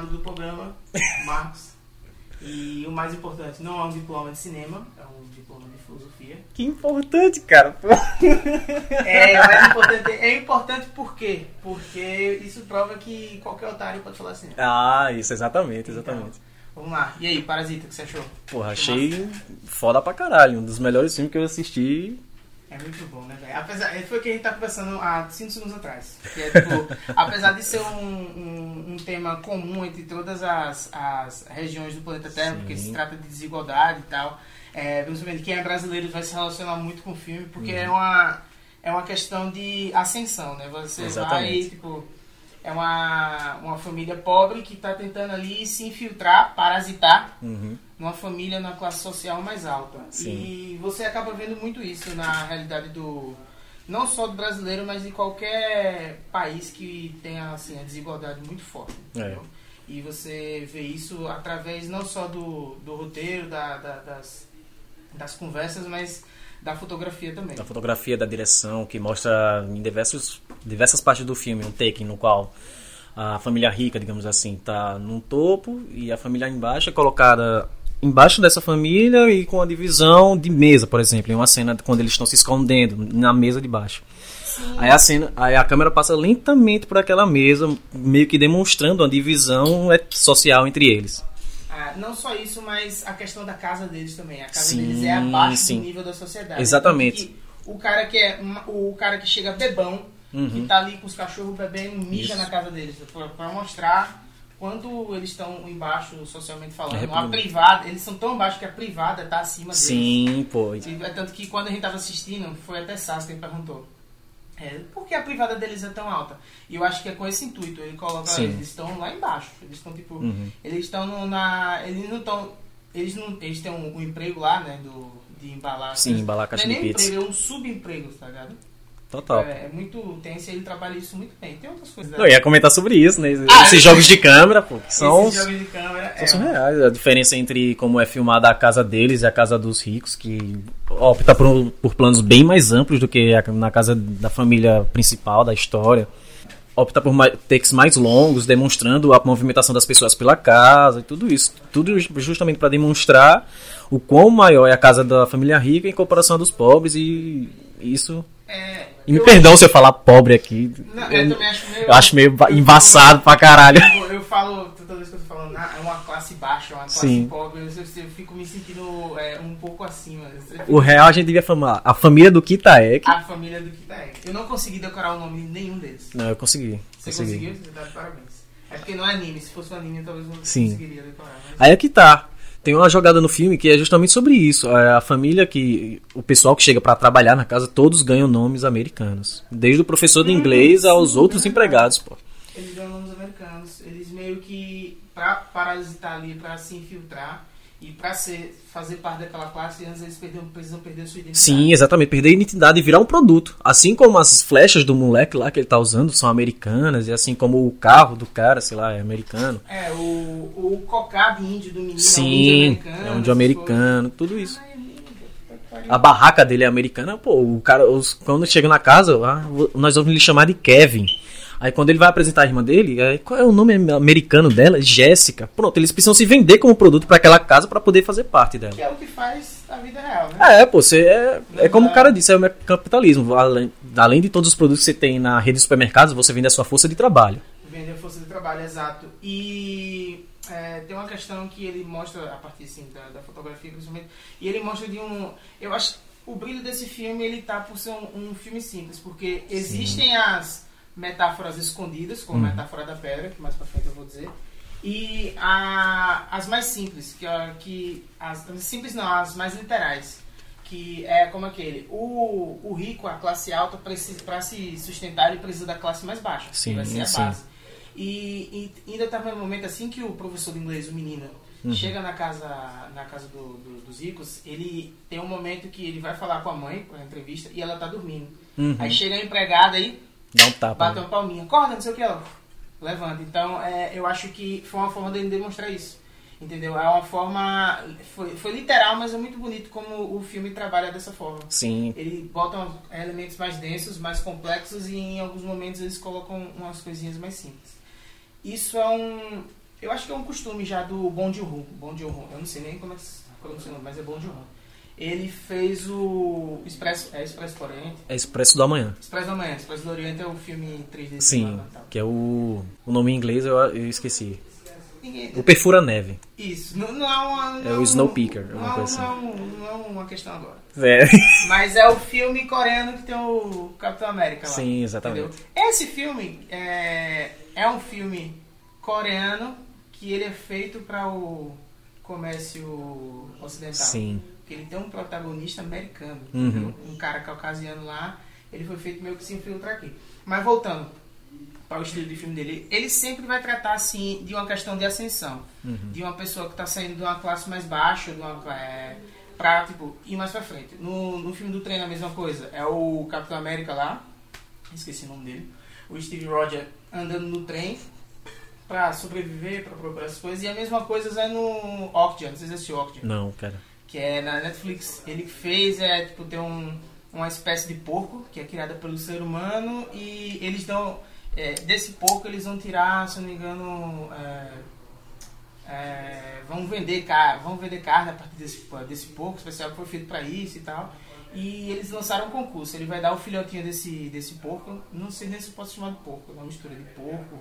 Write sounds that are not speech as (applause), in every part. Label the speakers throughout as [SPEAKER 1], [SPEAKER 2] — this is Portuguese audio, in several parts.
[SPEAKER 1] amado do programa, (laughs) Marcos. E o mais importante, não é um diploma de cinema, é um diploma de filosofia.
[SPEAKER 2] Que importante, cara.
[SPEAKER 1] É, é importante, é importante por quê? Porque isso prova que qualquer otário pode falar assim.
[SPEAKER 2] Ah, isso, exatamente, exatamente.
[SPEAKER 1] Então, vamos lá. E aí, Parasita, o que você achou?
[SPEAKER 2] Porra, achei foda pra caralho. Um dos melhores filmes que eu assisti.
[SPEAKER 1] É muito bom, né, velho? Apesar, foi o que a gente tá conversando há 5 segundos atrás. Que é, tipo, (laughs) apesar de ser um, um, um tema comum entre todas as, as regiões do planeta Terra,
[SPEAKER 2] Sim.
[SPEAKER 1] porque se trata de desigualdade e tal, é, principalmente quem é brasileiro vai se relacionar muito com o filme, porque é, uma, é uma questão de ascensão, né? Você vai,
[SPEAKER 2] Exatamente.
[SPEAKER 1] tipo, é uma, uma família pobre que tá tentando ali se infiltrar, parasitar
[SPEAKER 2] Uhum.
[SPEAKER 1] numa família na classe social mais alta.
[SPEAKER 2] Sim.
[SPEAKER 1] E você acaba vendo muito isso na realidade do não só do brasileiro, mas de qualquer país que tenha assim a desigualdade muito forte.
[SPEAKER 2] É.
[SPEAKER 1] E você vê isso através não só do, do roteiro, da, da- das, das conversas, mas da fotografia também.
[SPEAKER 2] Da fotografia, da direção, que mostra em diversos, diversas partes do filme um take no qual a família rica, digamos assim, tá num topo e a família embaixo é colocada embaixo dessa família e com a divisão de mesa, por exemplo, em uma cena quando eles estão se escondendo na mesa de baixo. Aí a cena, aí a câmera passa lentamente por aquela mesa, meio que demonstrando uma divisão é, social entre eles.
[SPEAKER 1] Ah, não só isso, mas a questão da casa deles também. A casa
[SPEAKER 2] Sim,
[SPEAKER 1] deles é abaixo
[SPEAKER 2] sim.
[SPEAKER 1] do nível da sociedade.
[SPEAKER 2] Exatamente.
[SPEAKER 1] O cara que é o cara que chega bebão, que tá ali com os cachorros bebendo, mija
[SPEAKER 2] Uhum. Isso.
[SPEAKER 1] na casa deles, pra mostrar quanto eles estão embaixo socialmente falando.
[SPEAKER 2] É,
[SPEAKER 1] a privada, eles são tão baixos que a privada tá acima deles.
[SPEAKER 2] Sim, pô.
[SPEAKER 1] É tanto que quando a gente tava assistindo, foi até Sassi que perguntou. É, por que a privada deles é tão alta? E eu acho que é com esse intuito. Ele coloca,
[SPEAKER 2] Sim.
[SPEAKER 1] eles estão lá embaixo. Eles estão tipo.
[SPEAKER 2] Uhum.
[SPEAKER 1] Eles estão na. Eles não estão. Eles não. Eles têm um, um emprego lá, né? Do, de embalar.
[SPEAKER 2] Sim, embalar caixa
[SPEAKER 1] não é
[SPEAKER 2] de
[SPEAKER 1] nem
[SPEAKER 2] pizza.
[SPEAKER 1] emprego, é um subemprego, tá ligado?
[SPEAKER 2] Total.
[SPEAKER 1] É, é muito tenso e ele trabalha isso muito bem. Tem outras coisas.
[SPEAKER 2] Eu ia comentar sobre isso, né?
[SPEAKER 1] Ah,
[SPEAKER 2] Esses
[SPEAKER 1] eu-
[SPEAKER 2] jogos de câmera, pô, que são,
[SPEAKER 1] Esses jogos de câmera.
[SPEAKER 2] são
[SPEAKER 1] é,
[SPEAKER 2] surreais. A diferença entre como é filmada a casa deles e a casa dos ricos, que opta por, por planos bem mais amplos do que a- na casa da família principal da história. Opta por mais, takes mais longos, demonstrando a movimentação das pessoas pela casa e tudo isso. Tudo justamente para demonstrar o quão maior é a casa da família rica em comparação à dos pobres e isso.
[SPEAKER 1] É,
[SPEAKER 2] E me
[SPEAKER 1] eu-
[SPEAKER 2] perdão se eu falar pobre aqui.
[SPEAKER 1] Não, eu também acho meio.
[SPEAKER 2] Eu acho meio ba-
[SPEAKER 1] eu
[SPEAKER 2] embaçado pra caralho.
[SPEAKER 1] Eu, eu falo, toda vez que eu tô falando, ah, é uma classe baixa, é uma classe
[SPEAKER 2] Sim.
[SPEAKER 1] pobre, eu, eu- eu fico me sentindo é, um pouco acima. Eu
[SPEAKER 2] O real a gente devia falar a família do Kitaek.
[SPEAKER 1] A família do Kitaek. Eu não consegui decorar o nome de nenhum deles.
[SPEAKER 2] Não, eu consegui.
[SPEAKER 1] Você
[SPEAKER 2] consegui.
[SPEAKER 1] conseguiu? Você tá de parabéns. É porque não é anime. Se fosse um anime, talvez eu não
[SPEAKER 2] Sim.
[SPEAKER 1] conseguiria decorar. Mas...
[SPEAKER 2] Aí é que tá. Tem uma jogada no filme que é justamente sobre isso. É A família que. O pessoal que chega pra trabalhar na casa, todos ganham nomes americanos. Desde o professor de inglês aos outros empregados, pô.
[SPEAKER 1] Eles ganham nomes americanos. Eles meio que, pra parasitar ali, pra se infiltrar e ser, fazer parte daquela classe, antes eles precisam perder sua identidade.
[SPEAKER 2] Sim, exatamente. Perder a identidade e virar um produto. Assim como as flechas do moleque lá que ele tá usando são americanas, e assim como o carro do cara, sei lá, é americano.
[SPEAKER 1] É, o, o cocado índio do menino
[SPEAKER 2] Sim,
[SPEAKER 1] é um índio americano.
[SPEAKER 2] é um americano, tudo isso.
[SPEAKER 1] puta que pariu.
[SPEAKER 2] A barraca dele é americana, pô, o cara, os, quando chega na casa, ah, nós vamos lhe chamar de Kevin. Aí quando ele vai apresentar a irmã dele, aí, qual é o nome americano dela? Jéssica. Pronto, eles precisam se vender como produto pra aquela casa pra poder fazer parte dela.
[SPEAKER 1] Que é o que faz a vida real, né?
[SPEAKER 2] É, pô, você é, é como o cara disse, é o capitalismo. Além, além de todos os produtos que você tem na rede de supermercados, você vende a sua força de trabalho.
[SPEAKER 1] Vender força de trabalho, exato. E é, tem uma questão que ele mostra, a partir assim, da, da fotografia principalmente, e ele mostra de um. Eu acho que o brilho desse filme ele tá por ser um, um filme simples, porque existem as metáforas escondidas, como a metáfora da pedra, que mais pra frente eu vou dizer, e a, as mais simples, que, que as simples não, as mais literais, que é como aquele, o, o rico, a classe alta, para se sustentar, ele precisa da classe mais baixa,
[SPEAKER 2] Sim,
[SPEAKER 1] que vai ser a
[SPEAKER 2] sim.
[SPEAKER 1] base. E, e ainda estava no momento assim que o professor de inglês, o menino, chega na casa, na casa do- do- dos ricos, ele tem um momento que ele vai falar com a mãe, com a entrevista, e ela tá dormindo.
[SPEAKER 2] Uhum.
[SPEAKER 1] Aí chega a empregada aí,
[SPEAKER 2] Dá um tapa.
[SPEAKER 1] bate uma palminha, acorda, não sei o que, ela levanta. Então, é, eu acho que foi uma forma dele demonstrar isso. Entendeu? É uma forma. Foi, foi literal, mas é muito bonito como o filme trabalha dessa forma.
[SPEAKER 2] Sim.
[SPEAKER 1] Ele bota elementos mais densos, mais complexos e em alguns momentos eles colocam umas coisinhas mais simples. Isso é um Eu acho que é um costume já do Bong Joon-ho. Joon-ho. Eu não sei nem como é que pronuncia o nome, mas é Bong Joon-ho. Ele fez o Expresso, é Expresso do Oriente?
[SPEAKER 2] É Expresso do Amanhã.
[SPEAKER 1] Expresso do Amanhã. Expresso do Oriente é o filme 3D.
[SPEAKER 2] Sim,
[SPEAKER 1] tal.
[SPEAKER 2] que é o, o nome em inglês eu, eu esqueci.
[SPEAKER 1] Ninguém-
[SPEAKER 2] O Perfura Neve.
[SPEAKER 1] Isso, não, não é uma. não
[SPEAKER 2] É o Snowpiercer,
[SPEAKER 1] Não,
[SPEAKER 2] alguma
[SPEAKER 1] é,
[SPEAKER 2] coisa
[SPEAKER 1] não, é um- não é uma questão agora.
[SPEAKER 2] É. (laughs)
[SPEAKER 1] Mas é o filme coreano que tem o Capitão América lá.
[SPEAKER 2] Sim, exatamente.
[SPEAKER 1] Entendeu? Esse filme é, é um filme coreano que ele é feito para o comércio ocidental.
[SPEAKER 2] Sim.
[SPEAKER 1] Porque ele tem um protagonista americano,
[SPEAKER 2] Uhum.
[SPEAKER 1] um cara caucasiano lá. Ele foi feito meio que se infiltrar aqui. Mas voltando para o estilo de filme dele, ele sempre vai tratar assim de uma questão de ascensão, de uma pessoa que está saindo de uma classe mais baixa, de uma é, para tipo ir mais para frente. No, no filme do trem a mesma coisa. É o Capitão América lá, esqueci o nome dele, o Steve Rogers andando no trem para sobreviver, para procurar as coisas. E a mesma coisa é no Okja, não sei se assistiu Okja
[SPEAKER 2] Não, cara.
[SPEAKER 1] que é na Netflix. Ele fez é tipo ter um, uma espécie de porco que é criada pelo ser humano e eles dão é, desse porco eles vão tirar, se eu não me engano, é, é, vão vender carne, vão vender carne a partir desse desse porco especial que foi feito para isso e tal. E eles lançaram um concurso. Ele vai dar o filhotinho desse desse porco. Não sei nem se pode chamar de porco, é uma mistura de porco.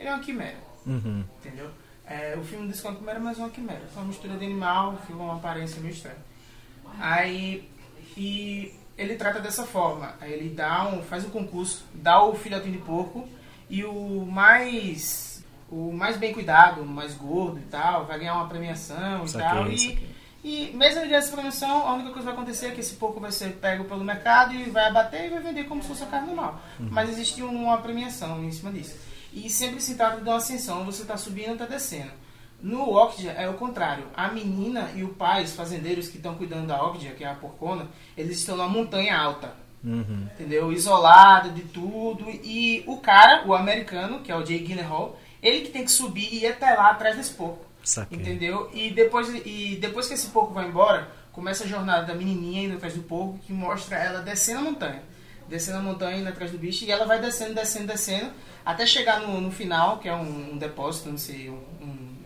[SPEAKER 1] Ele é uma quimera
[SPEAKER 2] Uhum.
[SPEAKER 1] entendeu? É, o filme diz que é uma quimera, mas é uma quimera. É uma mistura de animal, fica uma aparência meio estranha. Aí, e ele trata dessa forma. Aí ele dá um, faz um concurso, dá o filhotinho de porco e o mais o mais bem cuidado, o mais gordo e tal, vai ganhar uma premiação e
[SPEAKER 2] Saquei,
[SPEAKER 1] tal. E, e mesmo ele essa premiação, a única coisa que vai acontecer é que esse porco vai ser pego pelo mercado e vai abater e vai vender como se fosse a carne normal. Mas existe uma premiação em cima disso. E sempre se trata de uma ascensão, você está subindo ou está descendo. No Okja é o contrário. A menina e o pai, os fazendeiros que estão cuidando da Okja, que é a porcona, eles estão numa montanha alta.
[SPEAKER 2] Uhum.
[SPEAKER 1] Entendeu? Isolado de tudo. E o cara, o americano, que é o Jay Gyllenhaal, ele que tem que subir e ir até lá atrás desse porco.
[SPEAKER 2] Saquei.
[SPEAKER 1] Entendeu? E depois, e depois que esse porco vai embora, começa a jornada da menininha indo atrás do porco, que mostra ela descendo a montanha. Descendo a montanha, indo atrás do bicho, e ela vai descendo, descendo, descendo, até chegar no, no final, que é um, um depósito, não sei, um, um-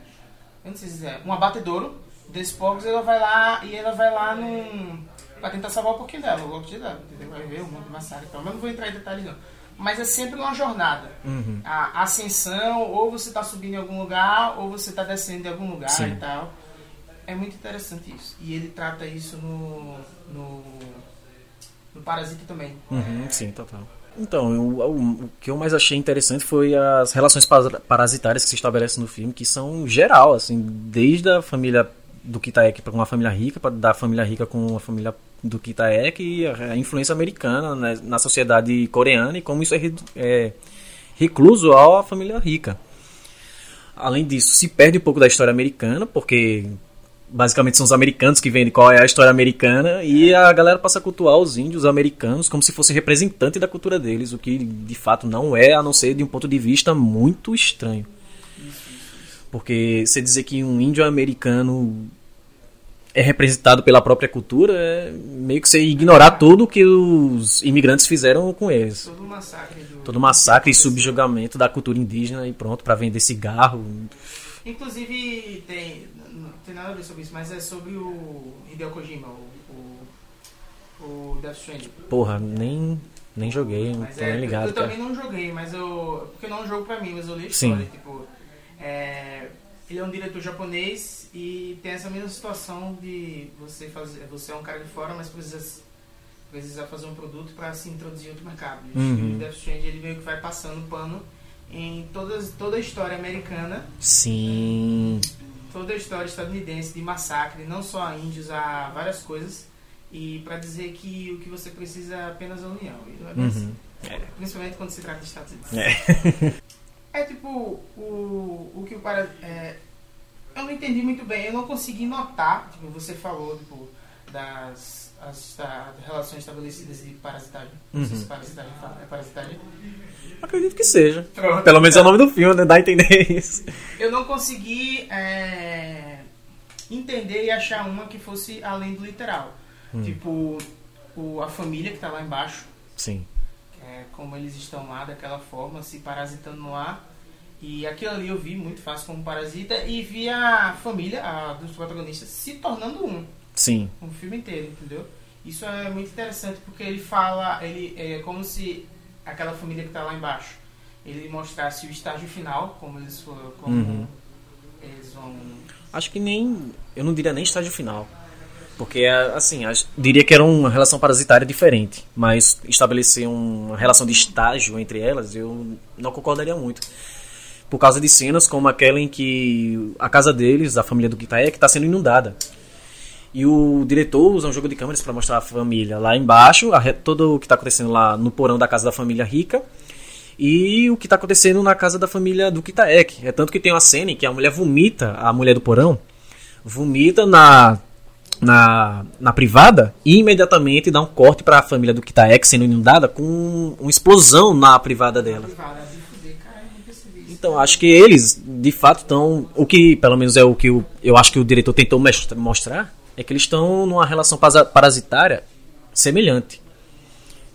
[SPEAKER 1] eu não sei se é, um abatedouro desses porcos, ela vai lá, e ela vai lá num, pra tentar salvar um pouquinho dela, o lote dela, entendeu? Vai ver um monte de massacre e tal, mas não vou entrar em detalhes não. Mas é sempre uma jornada.
[SPEAKER 2] Uhum.
[SPEAKER 1] A ascensão, ou você está subindo em algum lugar, ou você está descendo em algum lugar
[SPEAKER 2] Sim.
[SPEAKER 1] e tal. É muito interessante isso. E ele trata isso no, no, no Parasita também.
[SPEAKER 2] Uhum, sim, total. Então, o, o- que eu mais achei interessante foi as relações para- parasitárias que se estabelecem no filme, que são geral, assim, desde a família do Kitaek para uma família rica, pra, da família rica com uma família do Kitaek e a, a influência americana né, na sociedade coreana e como isso é, é recluso à família rica. Além disso, se perde um pouco da história americana, porque basicamente são os americanos que vendem qual é a história americana e a galera passa a cultuar os índios americanos como se fosse representante da cultura deles, o que de fato não é, a não ser de um ponto de vista muito estranho. Porque você dizer que um índio americano é representado pela própria cultura é meio que você ignorar tudo que os imigrantes fizeram com eles.
[SPEAKER 1] Todo o massacre do.
[SPEAKER 2] Todo massacre e subjugamento da cultura indígena e pronto, para vender cigarro.
[SPEAKER 1] Inclusive, tem. Não tem nada a ver sobre isso, mas é sobre o Hideo Kojima, o, o, o Death Stranding.
[SPEAKER 2] Porra, nem, nem joguei,
[SPEAKER 1] Mas
[SPEAKER 2] tô
[SPEAKER 1] é,
[SPEAKER 2] nem ligado.
[SPEAKER 1] eu
[SPEAKER 2] cara.
[SPEAKER 1] também não joguei, mas eu. Porque não é um jogo pra mim, mas eu li a
[SPEAKER 2] Sim.
[SPEAKER 1] história. Tipo, é, ele é um diretor japonês e tem essa mesma situação de você fazer. Você é um cara de fora, mas precisa, precisa fazer um produto pra se introduzir em outro mercado. E
[SPEAKER 2] Uhum.
[SPEAKER 1] o Death Stranding ele meio que vai passando pano em todas, toda a história americana
[SPEAKER 2] Sim.
[SPEAKER 1] Toda a história estadunidense de massacre, não só a índios, a várias coisas, e para dizer que o que você precisa é apenas a união. E não é assim.
[SPEAKER 2] Uhum.
[SPEAKER 1] Principalmente quando se trata de Estados Unidos.
[SPEAKER 2] É. (laughs)
[SPEAKER 1] É tipo, o, o que o para. É, eu não entendi muito bem, eu não consegui notar, tipo, você falou, tipo, das as, da- relações estabelecidas de parasitagem. Não sei
[SPEAKER 2] Uhum.
[SPEAKER 1] se parasitagem fala, é parasitagem.
[SPEAKER 2] Acredito que seja.
[SPEAKER 1] Pronto.
[SPEAKER 2] Pelo menos é o nome do filme, né? Dá a entender isso.
[SPEAKER 1] Eu não consegui é, entender e achar uma que fosse além do literal.
[SPEAKER 2] Hum.
[SPEAKER 1] Tipo, o, a família que tá lá embaixo,
[SPEAKER 2] Sim.
[SPEAKER 1] é, como eles estão lá daquela forma, se parasitando no ar. E aquilo ali eu vi muito fácil como Parasita e vi a família a, dos protagonistas se tornando um.
[SPEAKER 2] Sim.
[SPEAKER 1] Um filme inteiro, entendeu? Isso é muito interessante porque ele fala, ele é como se aquela família que está lá embaixo, ele mostrasse o estágio final, como eles foram, como
[SPEAKER 2] Uhum.
[SPEAKER 1] eles vão.
[SPEAKER 2] Acho que nem. Eu não diria nem estágio final. Porque, assim, acho- diria que era uma relação parasitária diferente. Mas estabelecer uma relação de estágio entre elas, eu não concordaria muito. Por causa de cenas como aquela em que a casa deles, a família do Kitaek, está sendo inundada. E o diretor usa um jogo de câmeras para mostrar a família lá embaixo, a todo o que está acontecendo lá no porão da casa da família rica. E o que está acontecendo na casa da família do Kitaek. É tanto que tem uma cena em que a mulher vomita, a mulher do porão, vomita na, na, na privada e imediatamente dá um corte para a família do Kitaek sendo inundada com uma explosão na privada dela. Então, acho que eles, de fato, estão. O que, pelo menos, é o que eu, eu acho que o diretor tentou mostrar é que eles estão numa relação parasitária semelhante.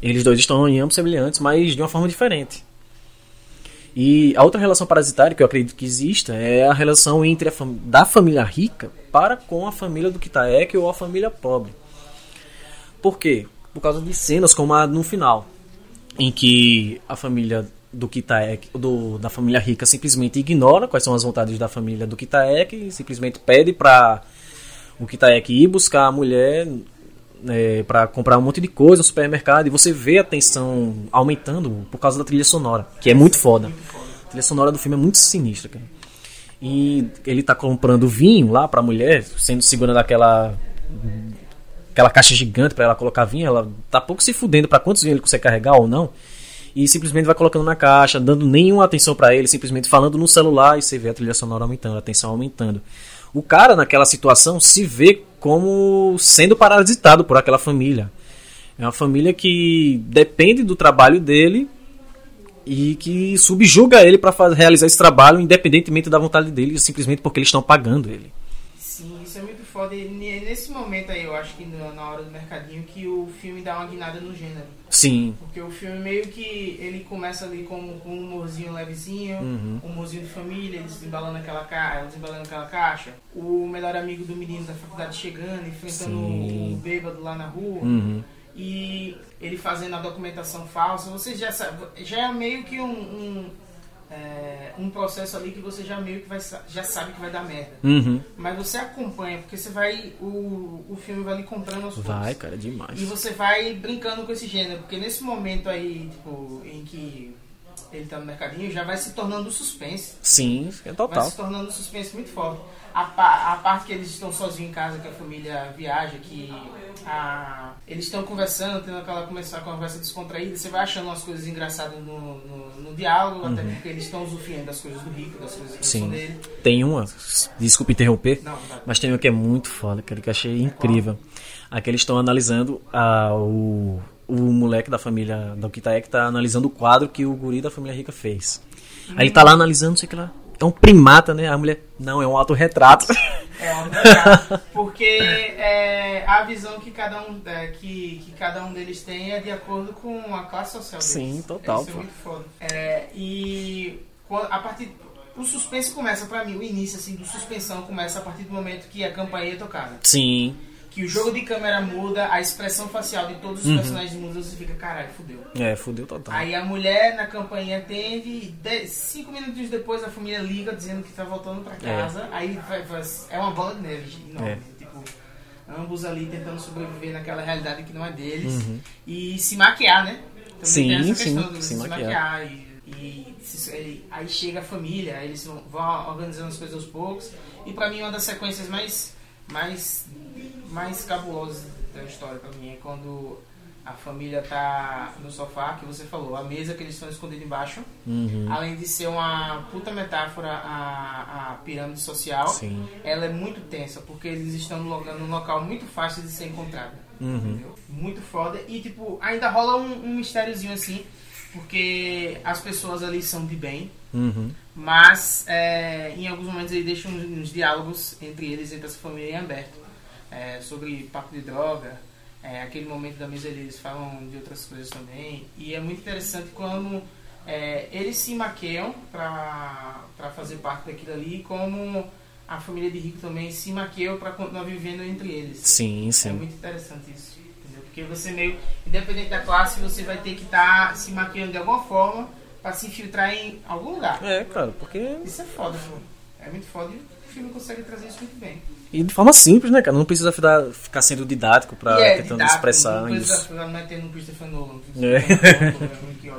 [SPEAKER 2] Eles dois estão em ambos semelhantes, mas de uma forma diferente. E a outra relação parasitária que eu acredito que exista é a relação entre a fam da família rica para com a família do Kitaek ou a família pobre. Por quê? Por causa de cenas como a no final, em que a família do Kitaek, do, da família rica simplesmente ignora quais são as vontades da família do Kitaek e simplesmente pede para o Kitaek ir buscar a mulher é, para comprar um monte de coisa no supermercado e você vê a tensão aumentando por causa da trilha sonora, que é muito foda. A trilha sonora do filme é muito sinistra, cara. E ele tá comprando vinho lá pra mulher, sendo segurando aquela aquela caixa gigante pra ela colocar vinho, ela tá pouco se fudendo pra quantos vinhos ele consegue carregar ou não. E simplesmente vai colocando na caixa, dando nenhuma atenção pra ele, simplesmente falando no celular e você vê a trilha sonora aumentando, a tensão aumentando. O cara naquela situação se vê como sendo parasitado por aquela família. É uma família que depende do trabalho dele e que subjuga ele para realizar esse trabalho independentemente da vontade dele, simplesmente porque eles estão pagando ele.
[SPEAKER 1] Sim, isso é muito E ne- nesse momento aí, eu acho que na hora do mercadinho, que o filme dá uma guinada no gênero.
[SPEAKER 2] Sim,
[SPEAKER 1] Porque o filme meio que ele começa ali com, com um humorzinho levezinho,
[SPEAKER 2] Uhum.
[SPEAKER 1] um humorzinho de família, eles embalando aquela caixa, eles embalando aquela caixa. O melhor amigo do menino da faculdade chegando, enfrentando
[SPEAKER 2] Sim.
[SPEAKER 1] o bêbado lá na rua.
[SPEAKER 2] Uhum.
[SPEAKER 1] E ele fazendo a documentação falsa. Você já sabe, já é meio que um, um, é, um processo ali que você já meio que vai, já sabe que vai dar merda.
[SPEAKER 2] Uhum.
[SPEAKER 1] Mas você acompanha, porque você vai. O, o filme vai lhe comprando aos poucos.
[SPEAKER 2] Vai, cara, demais.
[SPEAKER 1] E você vai brincando com esse gênero, porque nesse momento aí, tipo, em que ele tá no mercadinho, já vai se tornando suspense.
[SPEAKER 2] Sim, é
[SPEAKER 1] Vai
[SPEAKER 2] total.
[SPEAKER 1] se tornando suspense muito forte. A, pa- a parte que eles estão sozinhos em casa, que a família viaja, que a- eles estão conversando, tendo aquela começar a conversa descontraída, você vai achando umas coisas engraçadas no, no, no diálogo, até porque eles estão usufruindo das coisas do rico, das coisas que
[SPEAKER 2] Uhum. Sim.
[SPEAKER 1] dele.
[SPEAKER 2] Tem uma, desculpa interromper,
[SPEAKER 1] Não, vai.
[SPEAKER 2] mas tem uma que é muito foda, que eu achei incrível. Aqui eles estão analisando a, o, o moleque da família da Okitaek tá analisando o quadro que o guri da família rica fez. Aí ele tá lá analisando, não sei o que lá. É um primata, né? A mulher, não, é um autorretrato.
[SPEAKER 1] É óbvio, cara, porque é, a visão que cada um é, que, que cada um deles tem é de acordo com a classe social deles.
[SPEAKER 2] Sim, total,
[SPEAKER 1] Isso é muito foda. É, e a partir o suspense começa pra mim, o início assim do suspensão começa a partir do momento que a campainha é tocada.
[SPEAKER 2] Sim,
[SPEAKER 1] Que o jogo de câmera muda, a expressão facial de todos os
[SPEAKER 2] Uhum.
[SPEAKER 1] personagens muda, você fica, caralho, fudeu.
[SPEAKER 2] é, fudeu total.
[SPEAKER 1] Aí a mulher na campainha atende e dez- cinco minutos depois a família liga dizendo que tá voltando pra casa. Aí vai- vai- é uma bola de neve enorme.
[SPEAKER 2] É.
[SPEAKER 1] Tipo, ambos ali tentando sobreviver naquela realidade que não é deles.
[SPEAKER 2] Uhum.
[SPEAKER 1] E se maquiar, né? Também
[SPEAKER 2] Sim, sim, se
[SPEAKER 1] se,
[SPEAKER 2] maquiar.
[SPEAKER 1] maquiar. e, e ele- aí chega a família, aí eles vão, vão organizando as coisas aos poucos. E pra mim uma das sequências mais, mais, mais cabulosas da história pra mim é quando a família tá no sofá, que você falou, a mesa que eles estão escondidos embaixo,
[SPEAKER 2] Uhum.
[SPEAKER 1] além de ser uma puta metáfora à, à pirâmide social,
[SPEAKER 2] Sim.
[SPEAKER 1] ela é muito tensa, porque eles estão num local, muito fácil de ser encontrado.
[SPEAKER 2] Uhum.
[SPEAKER 1] Entendeu? Muito foda. E tipo, ainda rola um, um mistériozinho assim, porque as pessoas ali são de bem,
[SPEAKER 2] Uhum.
[SPEAKER 1] mas é, em alguns momentos ele deixa uns, uns diálogos entre eles, entre essa família em aberto. É, sobre papo de droga. É, aquele momento da mesa eles falam de outras coisas também. E é muito interessante quando é, eles se maqueiam pra, pra fazer parte daquilo ali, como a família de rico também se maqueiam pra continuar vivendo entre eles.
[SPEAKER 2] Sim,
[SPEAKER 1] É
[SPEAKER 2] sim.
[SPEAKER 1] muito interessante isso, entendeu? Porque você meio, independente da classe, você vai ter que estar se maquiando de alguma forma pra se infiltrar em algum lugar.
[SPEAKER 2] É, cara, porque.
[SPEAKER 1] Isso é foda, pô. É muito foda o filme consegue trazer isso muito bem.
[SPEAKER 2] E de forma simples, né, cara? Não precisa ficar, sendo didático pra
[SPEAKER 1] é
[SPEAKER 2] tentando
[SPEAKER 1] didático,
[SPEAKER 2] expressar
[SPEAKER 1] não precisa
[SPEAKER 2] isso.
[SPEAKER 1] metendo no Christopher Nolan.
[SPEAKER 2] É.
[SPEAKER 1] Que.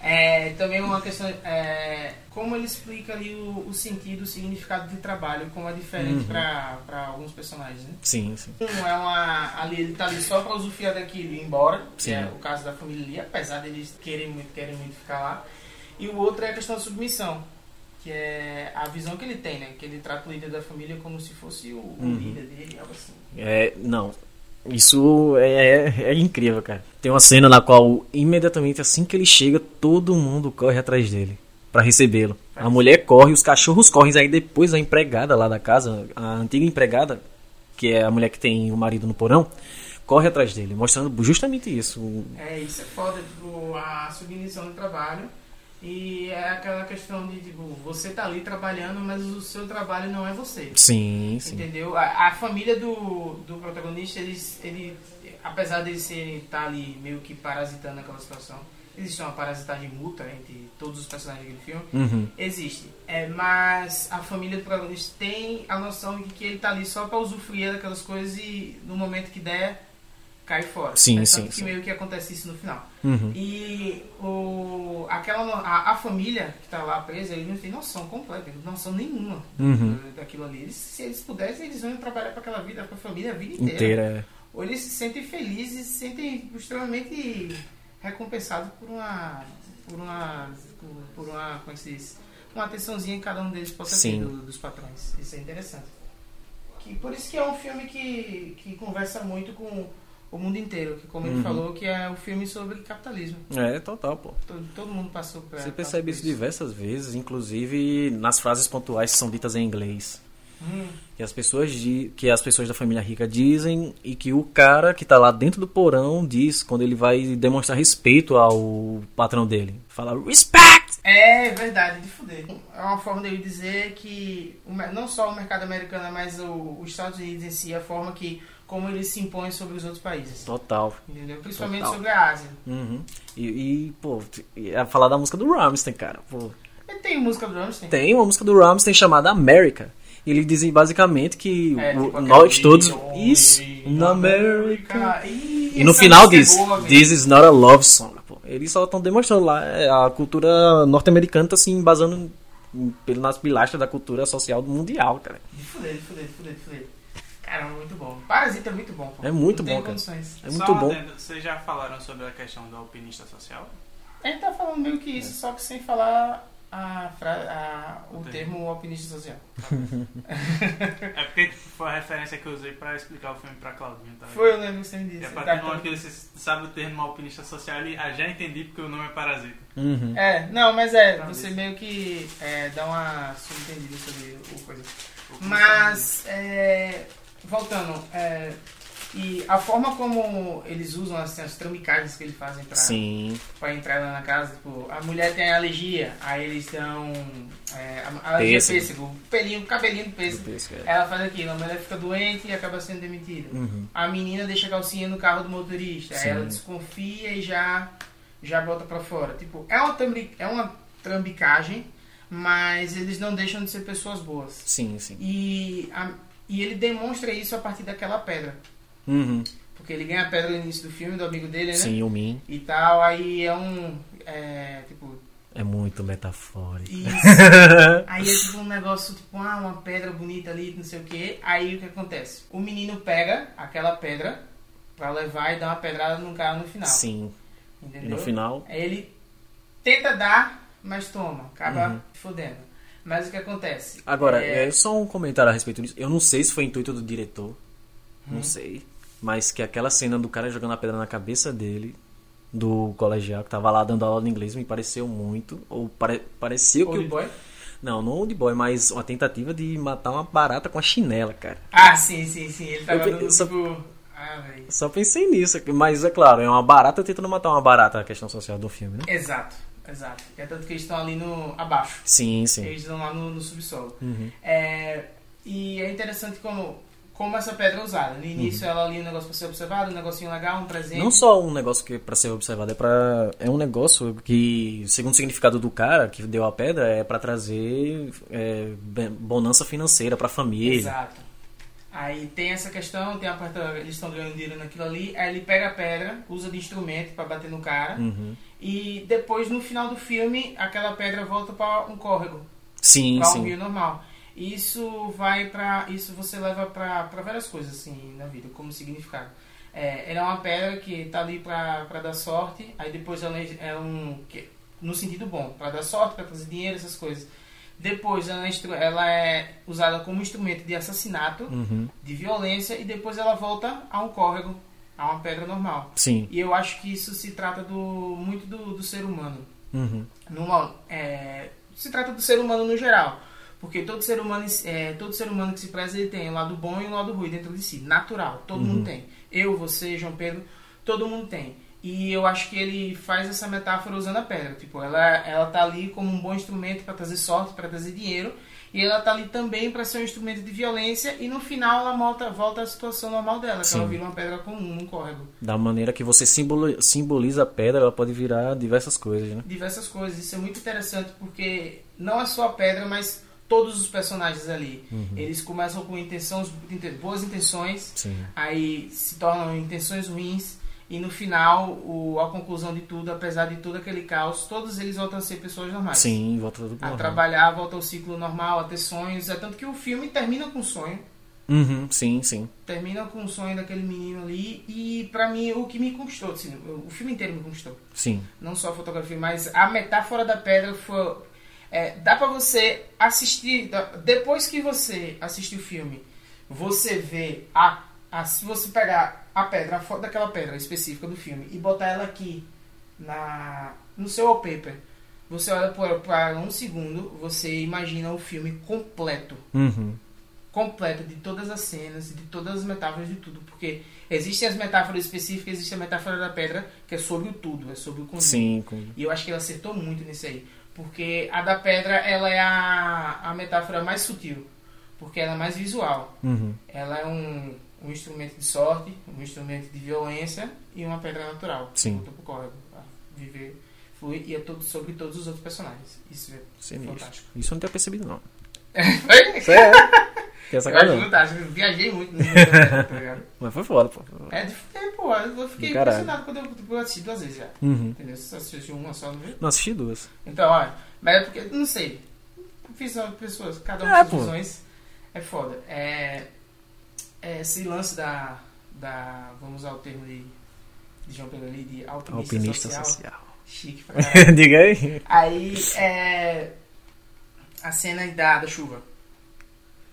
[SPEAKER 1] É, também uma questão, é, como ele explica ali o, o sentido, o significado de trabalho, como é diferente
[SPEAKER 2] Uhum.
[SPEAKER 1] pra para alguns personagens, né?
[SPEAKER 2] Sim, sim.
[SPEAKER 1] Um é uma. Ali ele tá ali só pra usufruir daquilo e ir embora, que
[SPEAKER 2] Sim.
[SPEAKER 1] é o caso da família ali, apesar deles querem muito, querem muito ficar lá. E o outro é a questão da submissão, que é a visão que ele tem, né? Que ele trata o líder da família como se fosse o,
[SPEAKER 2] Uhum.
[SPEAKER 1] líder dele, algo assim.
[SPEAKER 2] É, não. Isso é, é, é incrível, cara. Tem uma cena na qual, imediatamente assim que ele chega, todo mundo corre atrás dele pra recebê-lo. A mulher corre, os cachorros correm, aí depois a empregada lá da casa, a antiga empregada, que é a mulher que tem o marido no porão, corre atrás dele, mostrando justamente isso.
[SPEAKER 1] É, isso é foda, tipo, a submissão do trabalho. E é aquela questão de, tipo, você tá ali trabalhando, mas o seu trabalho não é você.
[SPEAKER 2] Sim, sim.
[SPEAKER 1] Entendeu? A, a família do, do protagonista, eles, ele, apesar de ele estar ali meio que parasitando naquela situação, existe uma parasitagem mútua entre todos os personagens daquele filme,
[SPEAKER 2] Uhum.
[SPEAKER 1] existe. É, mas a família do protagonista tem a noção de que ele tá ali só para usufruir daquelas coisas e no momento que der, cai fora.
[SPEAKER 2] Sim,
[SPEAKER 1] é
[SPEAKER 2] sim,
[SPEAKER 1] que
[SPEAKER 2] sim.
[SPEAKER 1] meio que acontece isso no final.
[SPEAKER 2] Uhum.
[SPEAKER 1] E o, aquela, a, a família que tá lá presa, eles não têm noção completa, noção nenhuma
[SPEAKER 2] Uhum.
[SPEAKER 1] daquilo ali. Eles, se eles pudessem, eles iam trabalhar para aquela vida, para a família a vida inteira.
[SPEAKER 2] Inteira. é.
[SPEAKER 1] Ou eles se sentem felizes, se sentem extremamente recompensados por uma. por uma. por, por uma. como é que se diz? Uma atençãozinha que cada um deles possa
[SPEAKER 2] Sim.
[SPEAKER 1] ter do- dos patrões. Isso é interessante. Que, por isso que é um filme que, que conversa muito com o mundo inteiro, que como ele
[SPEAKER 2] Uhum.
[SPEAKER 1] falou, que é um filme sobre capitalismo.
[SPEAKER 2] É, total, pô.
[SPEAKER 1] Todo, todo mundo passou por
[SPEAKER 2] Você percebe
[SPEAKER 1] por
[SPEAKER 2] isso diversas vezes, inclusive nas frases pontuais que são ditas em inglês.
[SPEAKER 1] Hum,
[SPEAKER 2] Que as pessoas di- que as pessoas da família rica dizem e que o cara que tá lá dentro do porão diz quando ele vai demonstrar respeito ao patrão dele. Fala respect!
[SPEAKER 1] É verdade, de fuder. É uma forma dele dizer que o não só o mercado americano, mas o, os Estados Unidos em si, a forma que como ele se impõe sobre os outros países.
[SPEAKER 2] Total.
[SPEAKER 1] Entendeu? Principalmente
[SPEAKER 2] Total.
[SPEAKER 1] sobre a Ásia.
[SPEAKER 2] Uhum. E, e, pô, ia falar da música do Rammstein, cara. Pô,
[SPEAKER 1] Ele tem música do Rammstein?
[SPEAKER 2] tem uma música do Rammstein chamada America. E ele dizem basicamente que
[SPEAKER 1] É,
[SPEAKER 2] o-
[SPEAKER 1] tipo
[SPEAKER 2] nós todos. Isso, na América.
[SPEAKER 1] E,
[SPEAKER 2] no final
[SPEAKER 1] é
[SPEAKER 2] diz,
[SPEAKER 1] boa.
[SPEAKER 2] This is not a love song. Pô, eles só estão demonstrando lá, é, a cultura norte-americana tá se embasando nas pilastras da cultura social mundial, cara.
[SPEAKER 1] De fuder, de fuder, Caramba, muito bom. Parasita é muito bom. Pô.
[SPEAKER 2] É muito
[SPEAKER 1] Não tem
[SPEAKER 2] bom, cara.
[SPEAKER 1] condições.
[SPEAKER 2] É
[SPEAKER 3] Só
[SPEAKER 2] muito
[SPEAKER 3] um
[SPEAKER 2] bom.
[SPEAKER 3] adendo, Vocês já falaram sobre a questão do alpinista social?
[SPEAKER 1] A gente tá falando meio que isso, só que sem falar a a- o
[SPEAKER 3] Entendi.
[SPEAKER 1] termo alpinista social.
[SPEAKER 3] É porque tipo, foi a referência que eu usei pra explicar o filme pra Claudinho, tá?
[SPEAKER 1] Foi, eu lembro que você me disse.
[SPEAKER 3] É
[SPEAKER 1] Tá
[SPEAKER 3] pra ter
[SPEAKER 1] com-
[SPEAKER 3] momento que você sabe o termo alpinista social, ele ah, já entendi porque o nome é Parasita.
[SPEAKER 2] Uhum.
[SPEAKER 1] É, não, mas é,
[SPEAKER 3] Pra
[SPEAKER 1] você
[SPEAKER 3] ver.
[SPEAKER 1] meio que é, dá uma subentendida sobre o coisa.
[SPEAKER 3] O
[SPEAKER 1] Mas, é, voltando, é, e a forma como eles usam assim, as tramicagens que eles fazem pra,
[SPEAKER 2] Sim,
[SPEAKER 1] pra entrar lá na casa, tipo, a mulher tem alergia, aí eles dão é, a, a alergia
[SPEAKER 2] Pêssego.
[SPEAKER 1] pêssego, pelinho, cabelinho do pêssego.
[SPEAKER 2] Depois, cara.
[SPEAKER 1] Ela faz aquilo, a mulher fica doente e acaba sendo demitida.
[SPEAKER 2] Uhum.
[SPEAKER 1] A menina deixa a calcinha no carro do motorista.
[SPEAKER 2] Sim.
[SPEAKER 1] Aí ela desconfia e já, já bota pra fora. Tipo, é uma, é uma trambicagem, mas eles não deixam de ser pessoas boas.
[SPEAKER 2] Sim, sim.
[SPEAKER 1] E, a- e ele demonstra isso a partir daquela pedra.
[SPEAKER 2] Uhum.
[SPEAKER 1] Porque ele ganha a pedra no início do filme, do amigo dele, né?
[SPEAKER 2] Sim, o Min
[SPEAKER 1] E tal, aí é um. É, tipo,
[SPEAKER 2] é muito metafórico.
[SPEAKER 1] isso. (laughs) Aí é tipo um negócio, tipo, ah, uma pedra bonita ali, não sei o que. Aí o que acontece? O menino pega aquela pedra pra levar e dar uma pedrada no cara no final.
[SPEAKER 2] Sim. E
[SPEAKER 1] Entendeu?
[SPEAKER 2] no final,
[SPEAKER 1] Aí ele tenta dar, mas toma, acaba
[SPEAKER 2] Uhum.
[SPEAKER 1] fodendo. Mas o que acontece?
[SPEAKER 2] Agora,
[SPEAKER 1] é,
[SPEAKER 2] é só um comentário a respeito disso. Eu não sei se foi intuito do diretor.
[SPEAKER 1] Hum.
[SPEAKER 2] Não sei. Mas que aquela cena do cara jogando a pedra na cabeça dele, do colegial, que tava lá dando aula de inglês, me pareceu muito. Ou pare, pareceu que.
[SPEAKER 1] Old
[SPEAKER 2] o-
[SPEAKER 1] Boy?
[SPEAKER 2] Não, não Old Boy, mas uma tentativa de matar uma barata com a chinela, cara.
[SPEAKER 1] Ah, sim, sim, sim. Ele tava
[SPEAKER 2] Eu-
[SPEAKER 1] dando
[SPEAKER 2] eu só-
[SPEAKER 1] tipo. Ah.
[SPEAKER 2] Só pensei nisso. Mas é claro, é uma barata tentando matar uma barata, a questão social do filme, né?
[SPEAKER 1] Exato. Exato. É tanto que eles estão ali no abaixo.
[SPEAKER 2] Sim, sim.
[SPEAKER 1] Eles estão lá no, no subsolo.
[SPEAKER 2] Uhum.
[SPEAKER 1] É, e é interessante como, como essa pedra é usada. No início ela ali um negócio para ser observado, um negocinho legal, um presente.
[SPEAKER 2] Uhum. Não só um negócio que é pra ser observado, é para é um negócio que, segundo o significado do cara que deu a pedra, é pra trazer é, bonança financeira pra família.
[SPEAKER 1] Exato. Aí tem essa questão, tem a parte, eles estão ganhando dinheiro naquilo ali, aí ele pega a pedra, usa de instrumento para bater no cara,
[SPEAKER 2] Uhum.
[SPEAKER 1] e depois no final do filme aquela pedra volta para um córrego,
[SPEAKER 2] Sim,
[SPEAKER 1] para um
[SPEAKER 2] sim.
[SPEAKER 1] rio normal. Isso vai para isso você leva para várias coisas assim na vida, como significado. É, ela é uma pedra que tá ali para dar sorte, aí depois ela é, é um que- no sentido bom, para dar sorte, para trazer dinheiro, essas coisas. Depois ela é, ela é usada como instrumento de assassinato,
[SPEAKER 2] Uhum.
[SPEAKER 1] de violência e depois ela volta a um córrego, a uma pedra normal.
[SPEAKER 2] Sim.
[SPEAKER 1] E eu acho que isso se trata do muito do, do ser humano.
[SPEAKER 2] Uhum.
[SPEAKER 1] Numa, é, se trata do ser humano no geral. Porque todo ser humano, é, todo ser humano que se preza, ele tem o lado bom e o lado ruim dentro de si. Natural. Todo
[SPEAKER 2] Uhum.
[SPEAKER 1] mundo tem. Eu, você, João Pedro, todo mundo tem. E eu acho que ele faz essa metáfora usando a pedra. Tipo, ela, ela tá ali como um bom instrumento para trazer sorte, para trazer dinheiro. E ela tá ali também para ser um instrumento de violência. E no final ela volta, volta à situação normal dela. Que
[SPEAKER 2] Sim.
[SPEAKER 1] ela vira uma pedra comum, um córrego.
[SPEAKER 2] Da maneira que você simboli- simboliza a pedra, ela pode virar diversas coisas, né?
[SPEAKER 1] diversas coisas. Isso é muito interessante porque não é só a pedra, mas todos os personagens ali. Eles começam com intenções, inte- boas intenções,
[SPEAKER 2] Sim.
[SPEAKER 1] aí se tornam intenções ruins e no final o, a conclusão de tudo, apesar de todo aquele caos, todos eles voltam a ser pessoas normais.
[SPEAKER 2] Sim, volta tudo pro
[SPEAKER 1] A
[SPEAKER 2] normal.
[SPEAKER 1] trabalhar, volta ao ciclo normal, a ter sonhos. É tanto que o filme termina com um sonho.
[SPEAKER 2] Uhum, sim, sim.
[SPEAKER 1] Termina com o sonho daquele menino ali. E pra mim, o que me conquistou, assim, o filme inteiro me conquistou.
[SPEAKER 2] Sim.
[SPEAKER 1] não só a fotografia, mas a metáfora da pedra foi. é, dá pra você assistir. Depois que você assistir o filme, você vê a, a. Se você pegar a pedra, a foto daquela pedra específica do filme e botar ela aqui na, no seu wallpaper, você olha por, para um segundo, você imagina o filme completo
[SPEAKER 2] Uhum.
[SPEAKER 1] completo de todas as cenas, de todas as metáforas de tudo, porque existem as metáforas específicas, existe a metáfora da pedra, que é sobre o tudo, é sobre o conjunto.
[SPEAKER 2] Sim, com-
[SPEAKER 1] E eu acho que ele acertou muito nisso aí, porque a da pedra, ela é a, a metáfora mais sutil, porque ela é mais visual.
[SPEAKER 2] Uhum.
[SPEAKER 1] Ela é um, um instrumento de sorte, um instrumento de violência e uma pedra natural.
[SPEAKER 2] Sim.
[SPEAKER 1] Voltou pro córrego, pra viver, fluir, e é todo sobre todos os outros personagens. Isso é
[SPEAKER 2] Sinistro.
[SPEAKER 1] fantástico.
[SPEAKER 2] Isso eu não tinha percebido, não. (laughs)
[SPEAKER 1] Foi?
[SPEAKER 2] Isso é. Essa
[SPEAKER 1] Eu acho fantástico, eu viajei muito no (laughs) tá ligado?
[SPEAKER 2] Mas foi foda, pô.
[SPEAKER 1] É fuder, pô. Eu fiquei
[SPEAKER 2] caralho.
[SPEAKER 1] impressionado quando eu, eu assisti duas vezes já.
[SPEAKER 2] Uhum.
[SPEAKER 1] Entendeu? Você assistiu uma só, não viu?
[SPEAKER 2] Não assisti duas.
[SPEAKER 1] Então, olha. Mas é porque, não sei. Visão de pessoas, cada um
[SPEAKER 2] É,
[SPEAKER 1] com visões. É foda. É, é, esse lance da, da. Vamos usar o termo de, de João Pedro ali, de alpinista,
[SPEAKER 2] Alpinista
[SPEAKER 1] social.
[SPEAKER 2] social.
[SPEAKER 1] Chique pra (laughs) caralho.
[SPEAKER 2] Diga aí.
[SPEAKER 1] Aí, é. A cena da, da chuva.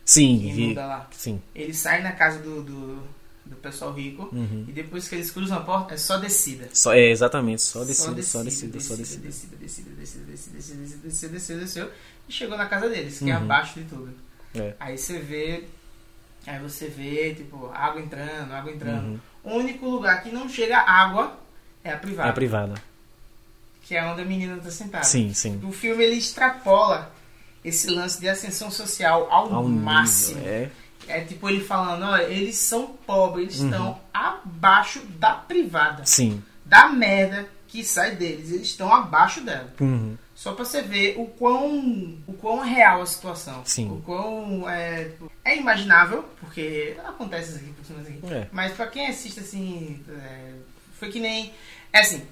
[SPEAKER 2] Sim,
[SPEAKER 1] Que inunda lá.
[SPEAKER 2] Sim.
[SPEAKER 1] Ele sai na casa do, do, do pessoal rico.
[SPEAKER 2] Uhum.
[SPEAKER 1] E depois que eles cruzam a porta, é só descida.
[SPEAKER 2] Só, é, exatamente, só descida, só descida, só
[SPEAKER 1] descida,
[SPEAKER 2] descida.
[SPEAKER 1] descida, descida, descida, descida, descida, descida, descida, desceu. E chegou na casa deles, que é
[SPEAKER 2] Uhum.
[SPEAKER 1] abaixo de tudo.
[SPEAKER 2] É.
[SPEAKER 1] Aí você vê, aí você vê, tipo, água entrando, água entrando.
[SPEAKER 2] Uhum.
[SPEAKER 1] O único lugar que não chega água é a privada,
[SPEAKER 2] É a privada.
[SPEAKER 1] que é onde a menina tá sentada.
[SPEAKER 2] Sim, sim.
[SPEAKER 1] O filme ele extrapola esse lance de ascensão social ao,
[SPEAKER 2] Ao
[SPEAKER 1] máximo.
[SPEAKER 2] nível, é.
[SPEAKER 1] É tipo ele falando, olha, eles são pobres, eles
[SPEAKER 2] Uhum.
[SPEAKER 1] estão abaixo da privada.
[SPEAKER 2] Sim.
[SPEAKER 1] Da merda que sai deles, eles estão abaixo dela.
[SPEAKER 2] Uhum.
[SPEAKER 1] Só pra você ver o quão, o quão real a situação.
[SPEAKER 2] Sim.
[SPEAKER 1] O quão é, tipo, é imaginável, porque acontece isso aqui, funciona isso aqui.
[SPEAKER 2] É.
[SPEAKER 1] Mas pra quem assiste assim, é, foi que nem. É assim,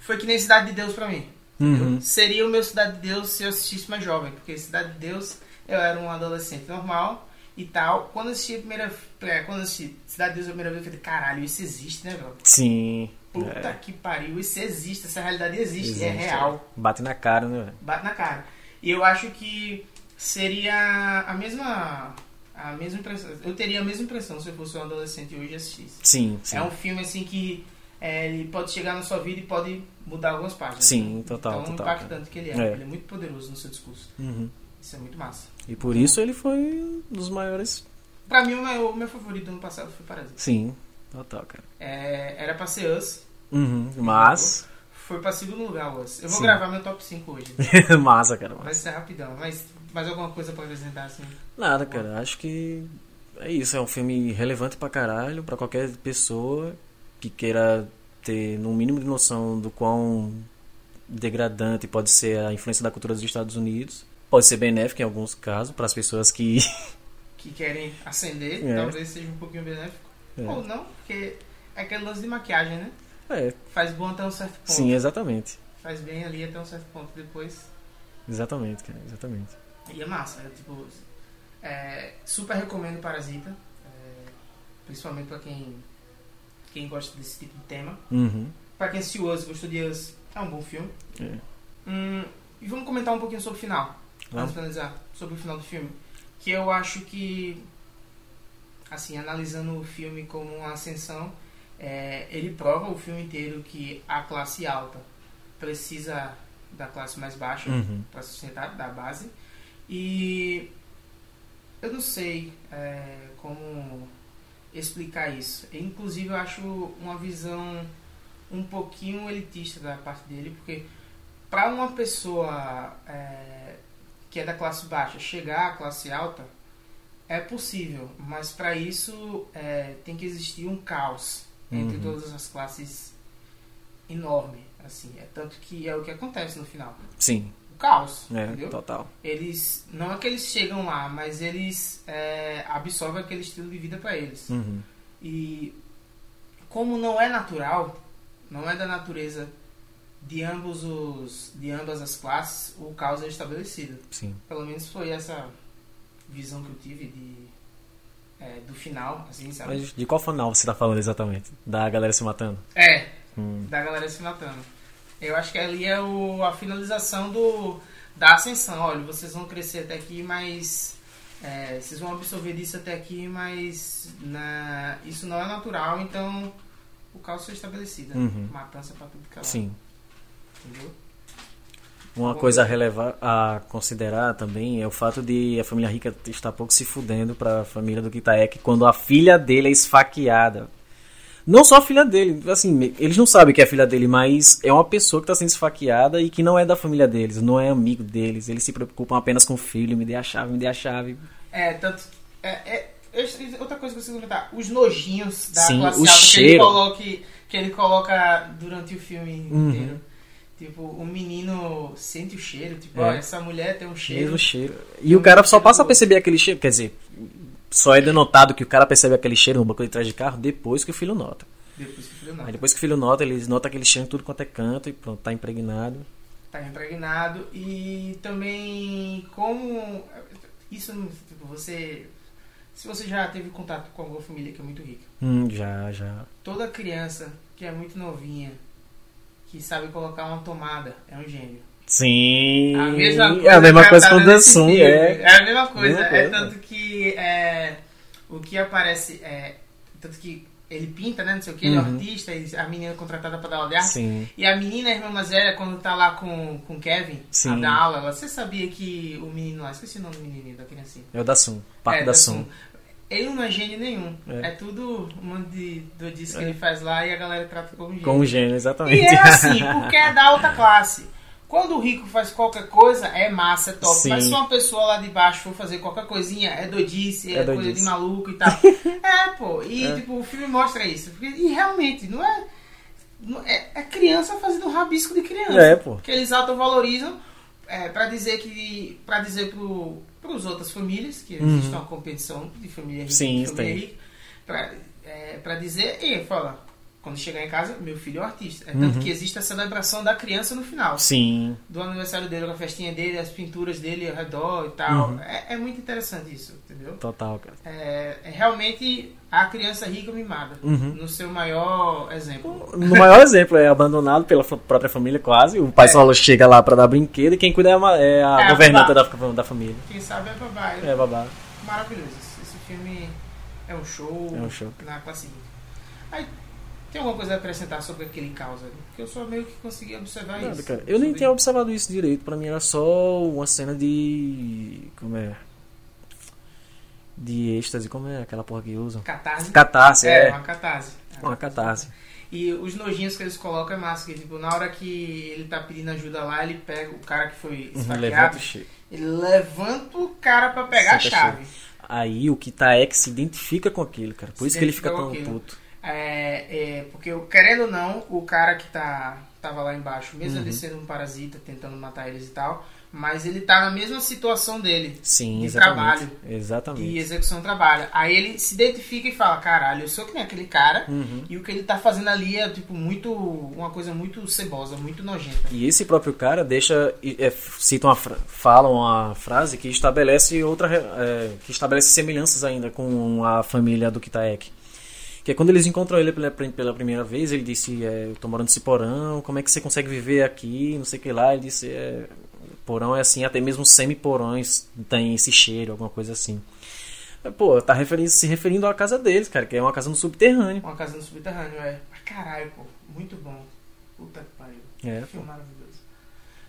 [SPEAKER 1] foi que nem Cidade de Deus pra mim.
[SPEAKER 2] Uhum.
[SPEAKER 1] Seria o meu Cidade de Deus se eu assistisse mais jovem, porque Cidade de Deus eu era um adolescente normal e tal. Quando eu assisti a primeira. é, Quando eu assisti Cidade de Deus a primeira vez, eu falei, caralho, isso existe, né, velho?
[SPEAKER 2] Sim.
[SPEAKER 1] Puta
[SPEAKER 2] É.
[SPEAKER 1] que pariu, isso existe, essa realidade existe, é
[SPEAKER 2] Existe,
[SPEAKER 1] real.
[SPEAKER 2] Bate na cara, né?
[SPEAKER 1] Bate na cara. E eu acho que seria a mesma. A mesma impressão. Eu teria a mesma impressão se eu fosse um adolescente hoje assistisse.
[SPEAKER 2] Sim, sim.
[SPEAKER 1] É um filme assim que é, ele pode chegar na sua vida e pode mudar algumas páginas.
[SPEAKER 2] Sim, total,
[SPEAKER 1] Tão
[SPEAKER 2] total,
[SPEAKER 1] impactante que ele é.
[SPEAKER 2] É.
[SPEAKER 1] Ele é muito poderoso no seu discurso.
[SPEAKER 2] Uhum.
[SPEAKER 1] Isso é muito massa.
[SPEAKER 2] E por isso ele foi um dos maiores.
[SPEAKER 1] Pra mim, o meu, o meu favorito ano passado foi Parasita.
[SPEAKER 2] Sim, total, cara.
[SPEAKER 1] É, era pra ser Us.
[SPEAKER 2] Uhum. Mas.
[SPEAKER 1] Foi pra segundo lugar, Luas. Eu vou
[SPEAKER 2] Sim.
[SPEAKER 1] gravar meu top 5 hoje. (laughs)
[SPEAKER 2] massa, cara.
[SPEAKER 1] Vai ser rapidão. Mas mais alguma coisa pra apresentar assim?
[SPEAKER 2] Nada, cara. Acho que é isso. É um filme relevante pra caralho pra qualquer pessoa que queira ter no mínimo de noção do quão degradante pode ser a influência da cultura dos Estados Unidos. Pode ser benéfico em alguns casos para as pessoas que
[SPEAKER 1] Que querem acender,
[SPEAKER 2] É.
[SPEAKER 1] talvez seja um pouquinho benéfico.
[SPEAKER 2] É.
[SPEAKER 1] Ou não, porque é aquele lance de maquiagem, né?
[SPEAKER 2] é,
[SPEAKER 1] Faz bom até um certo ponto.
[SPEAKER 2] sim, exatamente.
[SPEAKER 1] Faz bem ali até um certo ponto. Depois
[SPEAKER 2] Exatamente, cara, exatamente.
[SPEAKER 1] E é massa, é, tipo, é, super recomendo Parasita, é, principalmente pra quem, quem gosta desse tipo de tema.
[SPEAKER 2] Uhum.
[SPEAKER 1] Pra quem assistiu Us, gostou de Us, é um bom filme.
[SPEAKER 2] É.
[SPEAKER 1] Hum, e vamos comentar um pouquinho sobre o final,
[SPEAKER 2] Vamos?
[SPEAKER 1] finalizar, sobre o final do filme. Que eu acho que, assim, analisando o filme como uma ascensão, é, ele prova o filme inteiro que a classe alta precisa da classe mais baixa
[SPEAKER 2] Uhum.
[SPEAKER 1] para sustentar da base e eu não sei é, como explicar isso inclusive eu acho uma visão um pouquinho elitista da parte dele porque para uma pessoa é, que é da classe baixa chegar à classe alta é possível mas para isso é, tem que existir um caos entre
[SPEAKER 2] Uhum.
[SPEAKER 1] todas as classes enorme assim é tanto que é o que acontece no final
[SPEAKER 2] Sim,
[SPEAKER 1] o caos,
[SPEAKER 2] é,
[SPEAKER 1] entendeu?
[SPEAKER 2] total.
[SPEAKER 1] Eles não é que eles chegam lá, mas eles é, absorvem aquele estilo de vida para eles.
[SPEAKER 2] Uhum.
[SPEAKER 1] E como não é natural, não é da natureza de ambos os de ambas as classes, o caos é estabelecido.
[SPEAKER 2] Sim.
[SPEAKER 1] Pelo menos foi essa visão que eu tive de é, do final, assim, sabe?
[SPEAKER 2] Mas de qual final você tá falando exatamente? Da galera se matando?
[SPEAKER 1] É,
[SPEAKER 2] Hum.
[SPEAKER 1] da galera se matando. Eu acho que ali é o, a finalização do, da ascensão. Olha, vocês vão crescer até aqui, mas. é, vocês vão absorver disso até aqui, mas na, isso não é natural, então o caos foi estabelecido. né?
[SPEAKER 2] Uhum.
[SPEAKER 1] Matança pra tudo que é lado,
[SPEAKER 2] Sim.
[SPEAKER 1] Entendeu?
[SPEAKER 2] Uma coisa a relevar, a considerar também é o fato de a família rica estar pouco se fudendo pra família do Kitaek quando a filha dele é esfaqueada. Não só a filha dele, assim, eles não sabem que é a filha dele, mas é uma pessoa que está sendo esfaqueada e que não é da família deles, não é amigo deles. Eles se preocupam apenas com o filho, me dê a chave, me dê a chave.
[SPEAKER 1] É, tanto. É, é, outra coisa que eu preciso comentar: os nojinhos da
[SPEAKER 2] Sim,
[SPEAKER 1] classe
[SPEAKER 2] o
[SPEAKER 1] alta que ele,
[SPEAKER 2] cheiro.
[SPEAKER 1] coloque, que ele coloca durante o filme
[SPEAKER 2] Uhum.
[SPEAKER 1] inteiro. Tipo, o menino sente o cheiro, tipo,
[SPEAKER 2] É.
[SPEAKER 1] ó, essa mulher tem um cheiro.
[SPEAKER 2] Mesmo cheiro. E o cara só passa a perceber aquele cheiro, quer dizer, só é denotado que o cara percebe aquele cheiro no banco de trás de carro depois que o filho nota.
[SPEAKER 1] Depois que o filho não.
[SPEAKER 2] Aí depois que o filho nota, eles notam aquele cheiro em tudo quanto é canto e pronto, tá impregnado.
[SPEAKER 1] Tá impregnado. E também como. Isso, tipo, você. Se você já teve contato com alguma família que é muito rica.
[SPEAKER 2] Hum, já, já.
[SPEAKER 1] Toda criança que é muito novinha, que sabe colocar uma tomada, é um gênio.
[SPEAKER 2] Sim.
[SPEAKER 1] A mesma coisa,
[SPEAKER 2] é a mesma coisa com o
[SPEAKER 1] filme.
[SPEAKER 2] é.
[SPEAKER 1] É a mesma coisa.
[SPEAKER 2] Mesma
[SPEAKER 1] É tanto que é, o que aparece. É, tanto que ele pinta, né? Não sei o que, ele é
[SPEAKER 2] Uhum.
[SPEAKER 1] artista, e a menina é contratada pra dar aula de arte.
[SPEAKER 2] Sim.
[SPEAKER 1] E a menina, a irmã mais velha, quando tá lá com, o Kevin,
[SPEAKER 2] Sim.
[SPEAKER 1] a dar aula, ela, você sabia que o menino lá, esqueci o nome do menininho, da criancinha.
[SPEAKER 2] É o Dansum. Paco
[SPEAKER 1] é,
[SPEAKER 2] Dansum.
[SPEAKER 1] Ele não é gênio nenhum.
[SPEAKER 2] É.
[SPEAKER 1] É, tudo um monte de doidice que
[SPEAKER 2] É.
[SPEAKER 1] ele faz lá e a galera trata como gênio.
[SPEAKER 2] Com o gênio, exatamente.
[SPEAKER 1] E é assim, (laughs) porque é da alta classe. Quando o rico faz qualquer coisa, é massa, é top.
[SPEAKER 2] Sim.
[SPEAKER 1] Mas se uma pessoa lá de baixo for fazer qualquer coisinha, é doidice, é,
[SPEAKER 2] É
[SPEAKER 1] coisa
[SPEAKER 2] doidice.
[SPEAKER 1] de maluco e tal. (laughs) é, pô. E
[SPEAKER 2] É.
[SPEAKER 1] tipo, o filme mostra isso. E realmente, não é. não- é, é criança fazendo um rabisco de criança.
[SPEAKER 2] É, pô.
[SPEAKER 1] Que eles autovalorizam é, para dizer que. para dizer pro, pros outras famílias, que
[SPEAKER 2] Uhum.
[SPEAKER 1] existe uma competição de família rica
[SPEAKER 2] Sim,
[SPEAKER 1] família rica, pra, é, dizer, e fala, quando chegar em casa, meu filho é um artista. É tanto
[SPEAKER 2] Uhum.
[SPEAKER 1] que existe a celebração da criança no final.
[SPEAKER 2] Sim.
[SPEAKER 1] Do aniversário dele, com a festinha dele, as pinturas dele ao redor e tal.
[SPEAKER 2] Uhum.
[SPEAKER 1] É, é muito interessante isso, entendeu?
[SPEAKER 2] Total, cara.
[SPEAKER 1] É, é realmente a criança rica mimada.
[SPEAKER 2] Uhum.
[SPEAKER 1] No seu maior exemplo.
[SPEAKER 2] No maior exemplo, é abandonado pela própria família, quase. O pai
[SPEAKER 1] É.
[SPEAKER 2] só chega lá pra dar brinquedo e quem cuida é a, é a
[SPEAKER 1] É a
[SPEAKER 2] governanta da, da família.
[SPEAKER 1] Quem sabe é babá.
[SPEAKER 2] É babá.
[SPEAKER 1] Maravilhoso. Esse, filme é um show,
[SPEAKER 2] É um show.
[SPEAKER 1] na classe. Aí, tem alguma coisa a acrescentar sobre aquele caos ali? Porque eu só meio que consegui observar
[SPEAKER 2] Nada,
[SPEAKER 1] isso.
[SPEAKER 2] cara. Eu nem tinha observado isso direito. Pra mim era só uma cena de. Como é? De êxtase. Como é aquela porra que usam?
[SPEAKER 1] Catarse.
[SPEAKER 2] Catarse,
[SPEAKER 1] É,
[SPEAKER 2] é.
[SPEAKER 1] uma catarse.
[SPEAKER 2] Uma catarse.
[SPEAKER 1] E os nojinhos que eles colocam é massa, que tipo, na hora que ele tá pedindo ajuda lá, ele pega o cara que foi
[SPEAKER 2] Uhum, levanta
[SPEAKER 1] esfaqueado,
[SPEAKER 2] o cheiro.
[SPEAKER 1] ele levanta o cara pra pegar
[SPEAKER 2] Senta
[SPEAKER 1] a chave.
[SPEAKER 2] Aí o Kitaek se identifica com aquilo, cara. Por
[SPEAKER 1] Se
[SPEAKER 2] isso que ele fica tão
[SPEAKER 1] aquilo.
[SPEAKER 2] puto.
[SPEAKER 1] É, é, porque querendo ou não, o cara que tá, tava lá embaixo, mesmo
[SPEAKER 2] Uhum.
[SPEAKER 1] ele sendo um parasita, tentando matar eles e tal, mas ele tá na mesma situação dele.
[SPEAKER 2] Sim,
[SPEAKER 1] De
[SPEAKER 2] exatamente.
[SPEAKER 1] trabalho.
[SPEAKER 2] Exatamente.
[SPEAKER 1] E execução do trabalho. Aí ele se identifica e fala, caralho, eu sou que nem aquele cara,
[SPEAKER 2] Uhum.
[SPEAKER 1] e o que ele tá fazendo ali é tipo muito. uma coisa muito cebosa, muito nojenta.
[SPEAKER 2] E esse próprio cara deixa, é, cita uma, fala uma frase que estabelece outra, é, que estabelece semelhanças ainda com a família do Kitaek. Que é quando eles encontram ele pela, pela primeira vez, ele disse, é, eu tô morando nesse porão, como é que você consegue viver aqui, não sei o que lá. Ele disse, é, porão é assim, até mesmo semi-porões tem esse cheiro, alguma coisa assim. Mas, Pô, tá referi- se referindo à casa deles, cara, que é uma casa no subterrâneo.
[SPEAKER 1] Uma casa no subterrâneo, é. Mas caralho, pô, muito bom. Puta que pariu.
[SPEAKER 2] É,
[SPEAKER 1] Filme maravilhoso.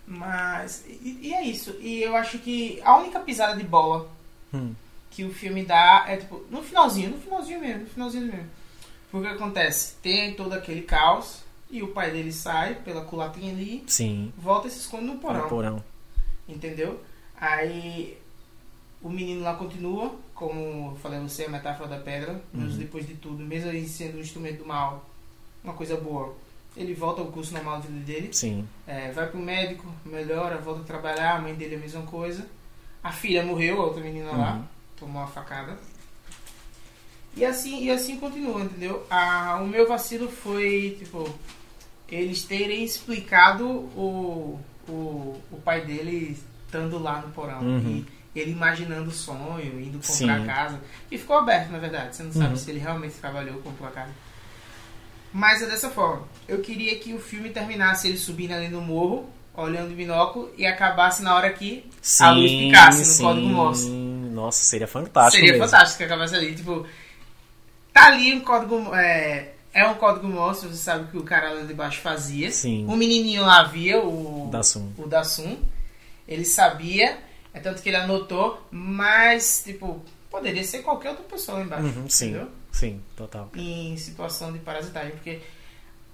[SPEAKER 1] Mas. E, e é isso. E eu acho que a única pisada de bola
[SPEAKER 2] Hum.
[SPEAKER 1] que o filme dá é tipo. No finalzinho, no finalzinho mesmo, no finalzinho mesmo. Porque acontece? Tem todo aquele caos e o pai dele sai pela culatinha ali,
[SPEAKER 2] Sim,
[SPEAKER 1] volta e se esconde no porão.
[SPEAKER 2] no porão.
[SPEAKER 1] Entendeu? Aí o menino lá continua, como eu falei a você, a metáfora da pedra, mesmo
[SPEAKER 2] Uhum.
[SPEAKER 1] depois de tudo, mesmo ele sendo um instrumento do mal, uma coisa boa. Ele volta ao curso normal da vida dele,
[SPEAKER 2] Sim,
[SPEAKER 1] é, vai pro médico, melhora, volta a trabalhar, a mãe dele é a mesma coisa. A filha morreu, a outra menina lá,
[SPEAKER 2] Uhum.
[SPEAKER 1] tomou uma facada. E assim, e assim continua, entendeu? A, o meu vacilo foi, tipo, eles terem explicado o, o, o pai dele estando lá no porão.
[SPEAKER 2] Uhum.
[SPEAKER 1] E ele imaginando o sonho, indo comprar
[SPEAKER 2] Sim.
[SPEAKER 1] casa. E ficou aberto, na verdade. Você não sabe
[SPEAKER 2] Uhum.
[SPEAKER 1] se ele realmente trabalhou, comprou a casa. Mas é dessa forma. Eu queria que o filme terminasse ele subindo ali no morro, olhando o binóculo, e acabasse na hora que
[SPEAKER 2] sim,
[SPEAKER 1] a luz picasse no
[SPEAKER 2] sim.
[SPEAKER 1] código Morse.
[SPEAKER 2] Nossa, seria fantástico
[SPEAKER 1] Seria
[SPEAKER 2] mesmo.
[SPEAKER 1] fantástico que acabasse ali. Tipo, tá ali um código. É, é um código Morse, você sabe que o cara lá de baixo fazia.
[SPEAKER 2] Sim.
[SPEAKER 1] O menininho lá via, o
[SPEAKER 2] Dassum.
[SPEAKER 1] o Dassum. Ele sabia, é tanto que ele anotou, mas, tipo, poderia ser qualquer outra pessoa lá embaixo.
[SPEAKER 2] Uhum, sim,
[SPEAKER 1] Entendeu?
[SPEAKER 2] sim, total.
[SPEAKER 1] Em situação de parasitagem, porque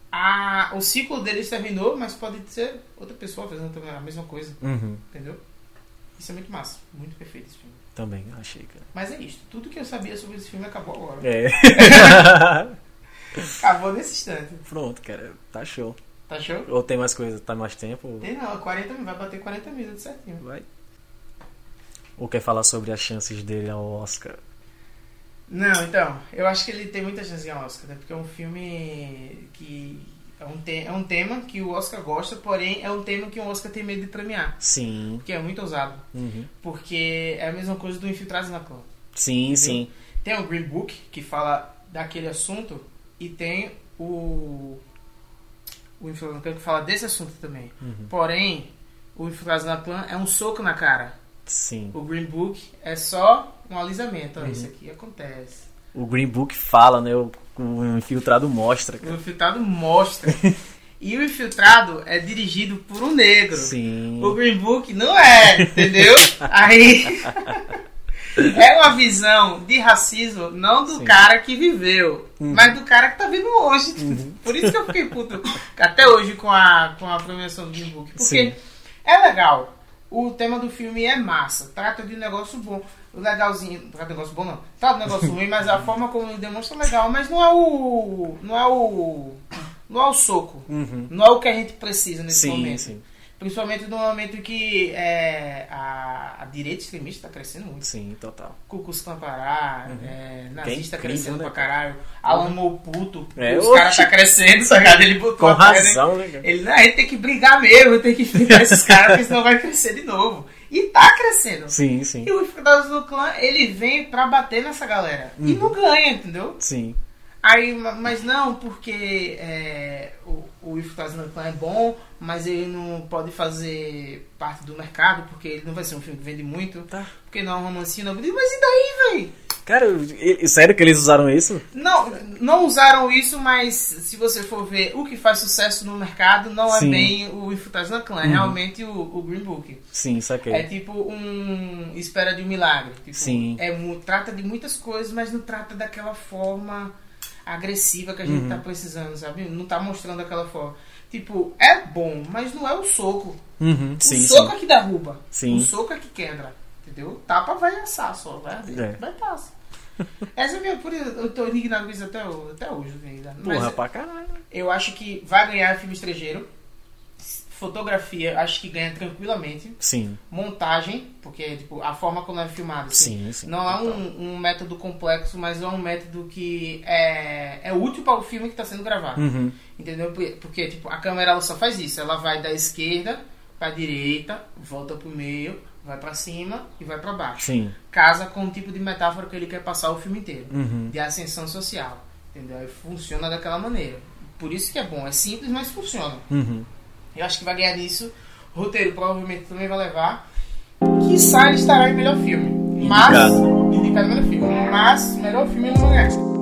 [SPEAKER 1] a, o ciclo deles terminou, mas pode ser outra pessoa fazendo a mesma coisa,
[SPEAKER 2] Uhum,
[SPEAKER 1] entendeu? Isso é muito massa, muito perfeito esse filme.
[SPEAKER 2] Também, achei, cara.
[SPEAKER 1] Mas é isso, tudo que eu sabia sobre esse filme acabou agora.
[SPEAKER 2] É. (laughs)
[SPEAKER 1] Acabou nesse instante.
[SPEAKER 2] Pronto, cara, tá show.
[SPEAKER 1] Tá show?
[SPEAKER 2] Ou tem mais coisa, tá mais tempo?
[SPEAKER 1] Tem não, 40, mil, vai bater 40 minutos certinho.
[SPEAKER 2] Vai. Ou quer falar sobre as chances dele ao Oscar?
[SPEAKER 1] Não, então, eu acho que ele tem muita chance de ganhar Oscar, né? Porque é um filme que é um, te é um tema que o Oscar gosta, porém é um tema que o Oscar tem medo de premiar.
[SPEAKER 2] Sim.
[SPEAKER 1] Porque é muito ousado.
[SPEAKER 2] Uhum.
[SPEAKER 1] Porque é a mesma coisa do Infiltrados na Clã.
[SPEAKER 2] Sim, sim.
[SPEAKER 1] Tem o Green Book, que fala daquele assunto, e tem o. O Infiltrados na Clã, que fala desse assunto também.
[SPEAKER 2] Uhum.
[SPEAKER 1] Porém, o Infiltrados na Clã é um soco na cara.
[SPEAKER 2] Sim.
[SPEAKER 1] O Green Book é só um alisamento. Ó,
[SPEAKER 2] Uhum.
[SPEAKER 1] Isso aqui acontece.
[SPEAKER 2] O Green Book fala, né? O, o infiltrado mostra,
[SPEAKER 1] O
[SPEAKER 2] cara.
[SPEAKER 1] infiltrado mostra. e o infiltrado é dirigido por um negro.
[SPEAKER 2] Sim.
[SPEAKER 1] O Green Book não é, entendeu? (laughs) Aí. é uma visão de racismo, não do
[SPEAKER 2] Sim.
[SPEAKER 1] cara que viveu,
[SPEAKER 2] Uhum.
[SPEAKER 1] mas do cara que tá vindo hoje. Por isso que eu fiquei puto até hoje com a, com a premiação do Green Book. Porque
[SPEAKER 2] Sim.
[SPEAKER 1] é legal. O tema do filme é massa. Trata de um negócio bom. Legalzinho. Trata de um negócio bom, não. Trata de um negócio ruim, mas a forma como ele demonstra é legal. Mas não é o. Não é o. Não é o soco.
[SPEAKER 2] Uhum.
[SPEAKER 1] Não é o que a gente precisa nesse
[SPEAKER 2] Sim,
[SPEAKER 1] momento.
[SPEAKER 2] sim.
[SPEAKER 1] Principalmente no momento que é, a, a direita extremista está crescendo muito.
[SPEAKER 2] Sim, total.
[SPEAKER 1] Cucus Tampará,
[SPEAKER 2] Uhum.
[SPEAKER 1] é, nazista
[SPEAKER 2] incrível,
[SPEAKER 1] crescendo
[SPEAKER 2] né,
[SPEAKER 1] pra
[SPEAKER 2] cara?
[SPEAKER 1] caralho. Alan Moputo,
[SPEAKER 2] É,
[SPEAKER 1] os caras tá crescendo, sabe? Ele botou
[SPEAKER 2] Com razão, né,
[SPEAKER 1] ele, não, a gente tem que brigar mesmo, tem que enfrentar esses (laughs) caras, porque senão vai crescer de novo. E tá crescendo.
[SPEAKER 2] Sim, sim.
[SPEAKER 1] E o Infiltrados do Clã, ele vem pra bater nessa galera. E
[SPEAKER 2] Uhum.
[SPEAKER 1] não ganha, entendeu?
[SPEAKER 2] Sim.
[SPEAKER 1] Aí, ma- mas não, porque é, o, o no Clã é bom, mas ele não pode fazer parte do mercado, porque ele não vai ser um filme que vende muito.
[SPEAKER 2] Tá.
[SPEAKER 1] Porque não é um romancinho, não. Mas e daí, véi?
[SPEAKER 2] Cara, e- sério que eles usaram isso?
[SPEAKER 1] Não, não usaram isso, mas se você for ver o que faz sucesso no mercado, não
[SPEAKER 2] Sim.
[SPEAKER 1] é bem o Infiltrados no Clã, é
[SPEAKER 2] Uhum.
[SPEAKER 1] realmente o, o Green Book.
[SPEAKER 2] Sim, saquei.
[SPEAKER 1] É tipo um espera de um milagre. Tipo,
[SPEAKER 2] Sim.
[SPEAKER 1] É, trata de muitas coisas, mas não trata daquela forma. Agressiva que a gente
[SPEAKER 2] Uhum.
[SPEAKER 1] tá precisando, sabe? Não tá mostrando daquela forma. Tipo, é bom, mas não é o soco.
[SPEAKER 2] Uhum,
[SPEAKER 1] o
[SPEAKER 2] sim,
[SPEAKER 1] soco
[SPEAKER 2] sim.
[SPEAKER 1] é que derruba.
[SPEAKER 2] Sim.
[SPEAKER 1] O soco é que quebra. Entendeu? Tapa vai assar só, vai
[SPEAKER 2] É.
[SPEAKER 1] vai passa. Essa é a minha pura. Eu tô indignado com isso até, até hoje ainda. Mas
[SPEAKER 2] Porra, pra caralho.
[SPEAKER 1] eu acho que vai ganhar filme estrangeiro. Fotografia, acho que ganha tranquilamente.
[SPEAKER 2] Sim,
[SPEAKER 1] Montagem, porque tipo, a forma como é filmado. assim,
[SPEAKER 2] sim, sim.
[SPEAKER 1] não é um, um método complexo, mas é um método que é, é útil para o filme que está sendo gravado.
[SPEAKER 2] Uhum.
[SPEAKER 1] Entendeu? Porque, tipo, a câmera ela só faz isso. Ela vai da esquerda para direita, volta pro meio, vai para cima e vai para baixo.
[SPEAKER 2] Sim.
[SPEAKER 1] Casa com o tipo de metáfora que ele quer passar o filme inteiro.
[SPEAKER 2] Uhum.
[SPEAKER 1] De ascensão social. Entendeu? E funciona daquela maneira. Por isso que é bom. É simples, mas funciona.
[SPEAKER 2] Uhum.
[SPEAKER 1] Eu acho que vai ganhar nisso. O roteiro provavelmente também vai levar. Quiçá ele estará em melhor filme. Mas.
[SPEAKER 2] Indicado.
[SPEAKER 1] Indicado melhor filme. Mas, melhor filme não vai ganhar.